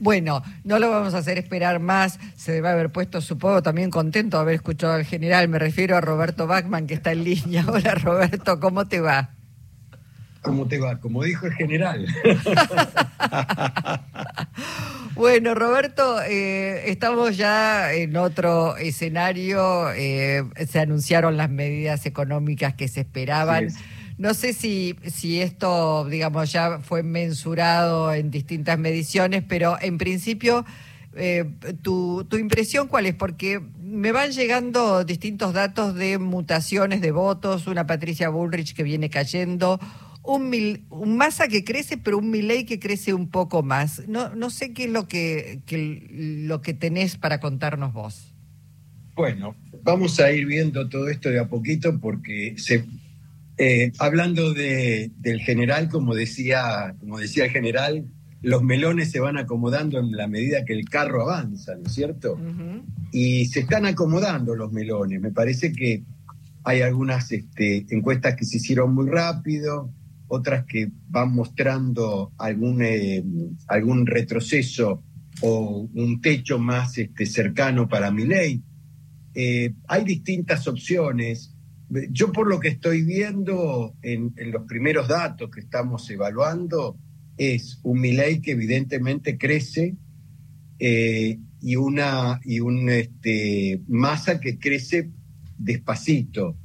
Bueno, no lo vamos a hacer esperar más. Se debe haber puesto, supongo, también contento de haber escuchado al general. Me refiero a Roberto Bachman, que está en línea. Hola, Roberto, ¿cómo te va? ¿Cómo te va? Como dijo el general. bueno, Roberto, eh, estamos ya en otro escenario. Eh, se anunciaron las medidas económicas que se esperaban. No sé si, si esto, digamos, ya fue mensurado en distintas mediciones, pero en principio, eh, tu, tu impresión cuál es? Porque me van llegando distintos datos de mutaciones de votos, una Patricia Bullrich que viene cayendo, un, mil, un Massa que crece, pero un Milei que crece un poco más. No, no sé qué es lo que, lo que tenés para contarnos vos. Bueno, vamos a ir viendo todo esto de a poquito porque se, eh, hablando de, del general, como decía, como decía el general, los melones se van acomodando en la medida que el carro avanza, ¿no es cierto? Y se están acomodando los melones. Me parece que hay algunas este, encuestas que se hicieron muy rápido, otras que van mostrando algún, eh, algún retroceso o un techo más este, cercano para mi ley. Eh, hay distintas opciones. Yo por lo que estoy viendo en, los primeros datos que estamos evaluando, es un Milei que evidentemente crece eh, y una y un este, masa que crece despacito.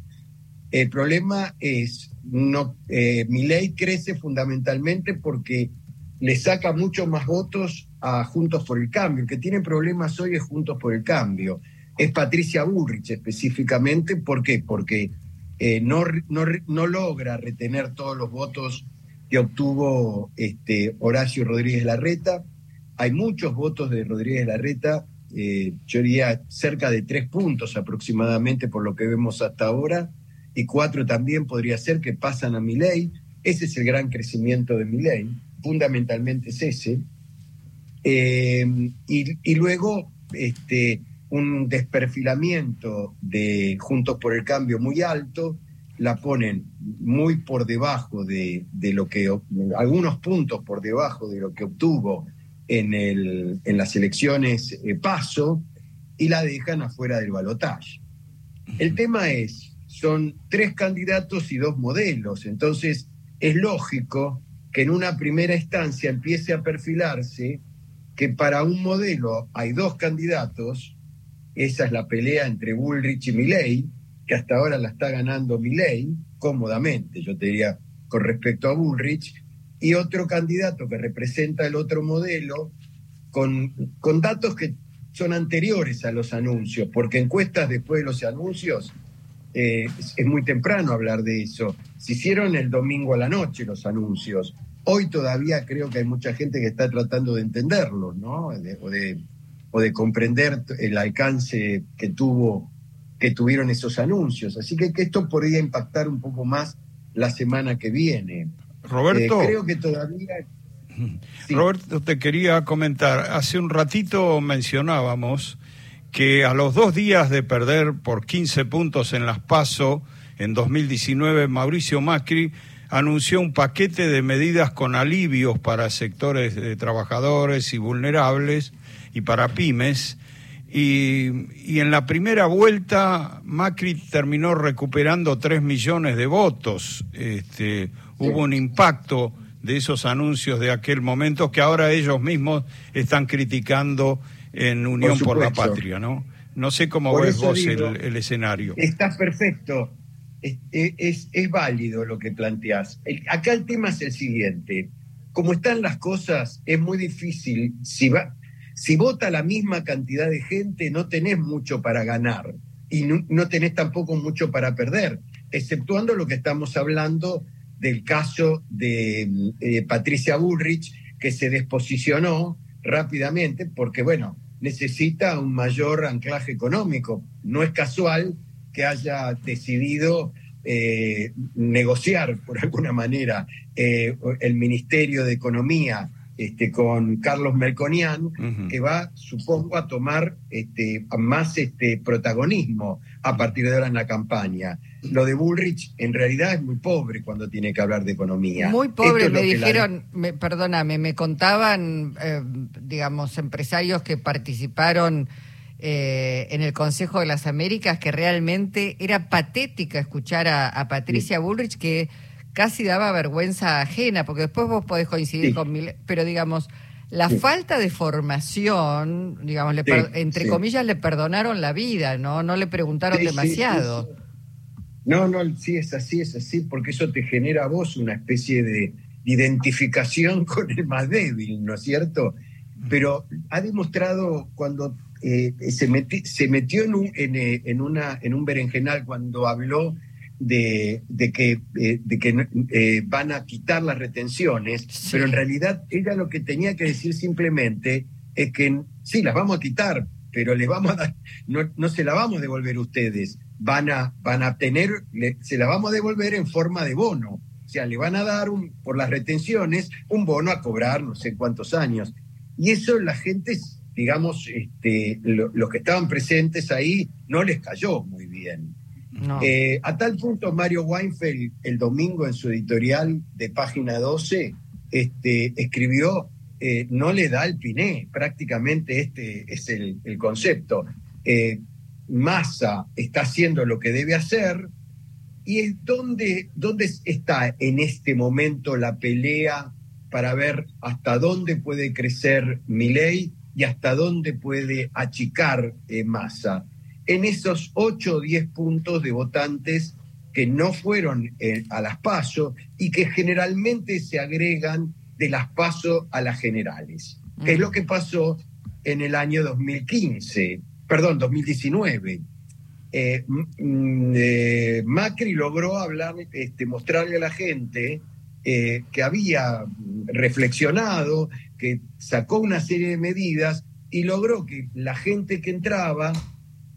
El problema es no, eh, mi ley crece fundamentalmente porque le saca mucho más votos a Juntos por el Cambio. El que tiene problemas hoy es Juntos por el Cambio. Es Patricia Burrich específicamente. ¿Por qué? Porque eh, no, no, logra retener todos los votos que obtuvo este, Horacio Rodríguez Larreta. Hay muchos votos de Rodríguez Larreta, eh, yo diría cerca de tres puntos aproximadamente por lo que vemos hasta ahora y cuatro también podría ser que pasan a mi ley. Ese es el gran crecimiento de mi ley, fundamentalmente es ese. Eh, y, luego este, un desperfilamiento de Juntos por el Cambio muy alto, la ponen muy por debajo de, lo que, algunos puntos por debajo de lo que obtuvo en, el, en las elecciones eh, PASO y la dejan afuera del balotaje. El tema es, son tres candidatos y dos modelos. Entonces, es lógico que en una primera instancia empiece a perfilarse que para un modelo hay dos candidatos, esa es la pelea entre Bullrich y Milley, que hasta ahora la está ganando Milley cómodamente, yo te diría, con respecto a Bullrich, y otro candidato que representa el otro modelo con, con datos que son anteriores a los anuncios, porque encuestas después de los anuncios eh, es, muy temprano hablar de eso. Se hicieron el domingo a la noche los anuncios. Hoy todavía creo que hay mucha gente que está tratando de entenderlos, ¿no? o, de, o de comprender el alcance que tuvo que tuvieron esos anuncios. Así que, que esto podría impactar un poco más la semana que viene. Roberto. Eh, creo que todavía. Roberto, te quería comentar. Hace un ratito mencionábamos que a los dos días de perder por 15 puntos en las PASO en 2019, Mauricio Macri anunció un paquete de medidas con alivios para sectores de trabajadores y vulnerables y para pymes. Y, en la primera vuelta Macri terminó recuperando 3 millones de votos. Este, Hubo un impacto de esos anuncios de aquel momento que ahora ellos mismos están criticando en Unión por, la Patria, ¿no? No sé cómo ves vos el, escenario. Está perfecto, es, válido lo que planteás. acá el tema es el siguiente, como están las cosas, es muy difícil, si vota la misma cantidad de gente, no tenés mucho para ganar y no, tenés tampoco mucho para perder, exceptuando lo que estamos hablando del caso de eh, Patricia Bullrich, que se desposicionó rápidamente, porque bueno, necesita un mayor anclaje económico. No es casual que haya decidido eh, negociar, por alguna manera, eh, el Ministerio de Economía este, con Carlos Melconian, que va, supongo, a tomar este, más este, protagonismo a partir de ahora en la campaña. Lo de Bullrich en realidad es muy pobre cuando tiene que hablar de economía. Muy pobre, me dijeron, perdóname, me contaban, eh, digamos, empresarios que participaron eh, en el Consejo de las Américas que realmente era patética escuchar a, Patricia Bullrich que casi daba vergüenza ajena, porque después vos podés coincidir con mil, pero digamos, la falta de formación, digamos, entre comillas, le perdonaron la vida, ¿no? No le preguntaron demasiado. No, no, sí es así, es así, porque eso te genera a vos una especie de identificación con el más débil, ¿no es cierto? Pero ha demostrado cuando eh, se, se, metió en un, eh, en, una, en un berenjenal cuando habló de, que, eh, de que van a quitar las retenciones, pero en realidad ella lo que tenía que decir simplemente es que sí, las vamos a quitar, pero les vamos a dar, no, no se la vamos a devolver ustedes, van a, van a tener, se la vamos a devolver en forma de bono. O sea, le van a dar un, por las retenciones un bono a cobrar no sé cuántos años. Y eso la gente digamos, este, los que estaban presentes ahí no les cayó muy bien. Eh, a tal punto, Mario Weinfeld, el domingo en su editorial de página 12, este, escribió, eh, no le da el piné, prácticamente este es el, concepto. Eh, Massa está haciendo lo que debe hacer, ¿y dónde, dónde está en este momento la pelea para ver hasta dónde puede crecer mi ley y hasta dónde puede achicar eh, masa. En esos 8 o 10 puntos de votantes que no fueron eh, a las PASO y que generalmente se agregan de las PASO a las generales, que es lo que pasó en el año 2015, perdón, 2019. Eh, Macri logró hablar, este, mostrarle a la gente que había reflexionado que sacó una serie de medidas y logró que la gente que entraba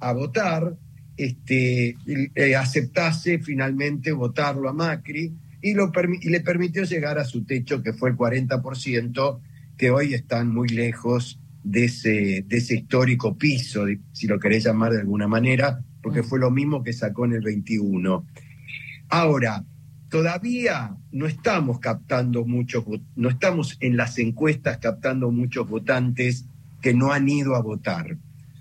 a votar este, eh, aceptase finalmente votarlo a Macri y, lo y le permitió llegar a su techo, que fue el 40%, que hoy están muy lejos de ese, de ese histórico piso, si lo querés llamar de alguna manera, porque fue lo mismo que sacó en el 21. Ahora, todavía no estamos captando muchos, no estamos en las encuestas captando muchos votantes que no han ido a votar.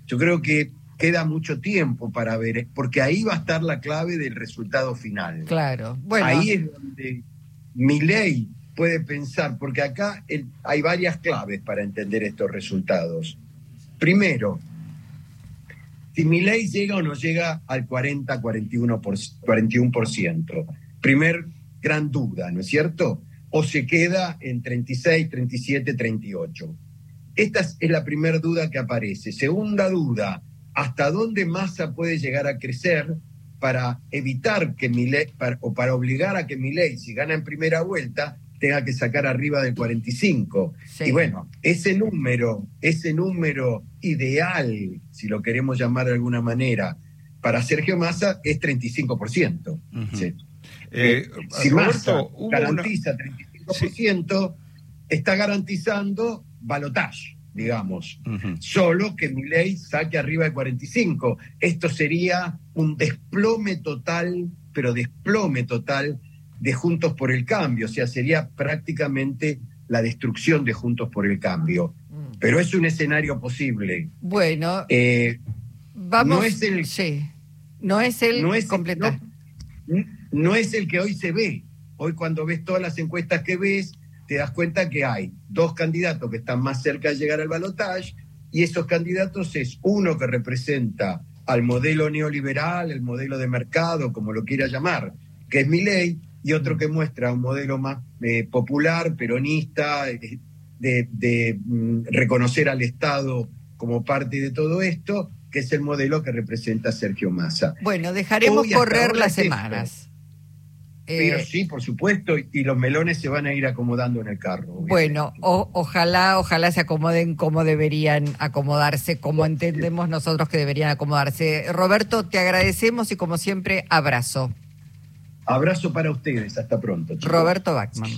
Yo creo que queda mucho tiempo para ver, porque ahí va a estar la clave del resultado final. Claro, bueno. Ahí es donde mi ley puede pensar, porque acá hay varias claves para entender estos resultados. Primero, si mi ley llega o no llega al 40, 41%, 41% primer gran duda, ¿no es cierto? O se queda en 36, 37, 38. Esta es la primera duda que aparece. Segunda duda, ¿hasta dónde Massa puede llegar a crecer para evitar que mi ley, o para obligar a que mi ley, si gana en primera vuelta, tenga que sacar arriba del 45. Y bueno, ese número, ese número ideal, si lo queremos llamar de alguna manera, para Sergio Massa es 35%. ¿sí? Eh, si Massa garantiza 35%, está garantizando balotaje, digamos. Solo que mi ley saque arriba de 45%. Esto sería un desplome total, pero desplome total de Juntos por el Cambio. O sea, sería prácticamente la destrucción de Juntos por el Cambio. Mm. Pero es un escenario posible. Bueno, eh, vamos. No es el. Sí. No es el no es, no es el que hoy se ve. Hoy cuando ves todas las encuestas que ves, te das cuenta que hay dos candidatos que están más cerca de llegar al balotaje y esos candidatos es uno que representa al modelo neoliberal, el modelo de mercado, como lo quiera llamar, que es mi ley, y otro que muestra un modelo más eh, popular, peronista, eh, de, mm, reconocer al Estado como parte de todo esto, que es el modelo que representa Sergio Massa. Bueno, dejaremos correr las semanas. Pero eh, sí, por supuesto, y los melones se van a ir acomodando en el carro. Bueno, ojalá, ojalá se acomoden como deberían acomodarse, como entendemos nosotros que deberían acomodarse. Roberto, te agradecemos y como siempre, abrazo. Abrazo para ustedes, hasta pronto. Roberto Bachman.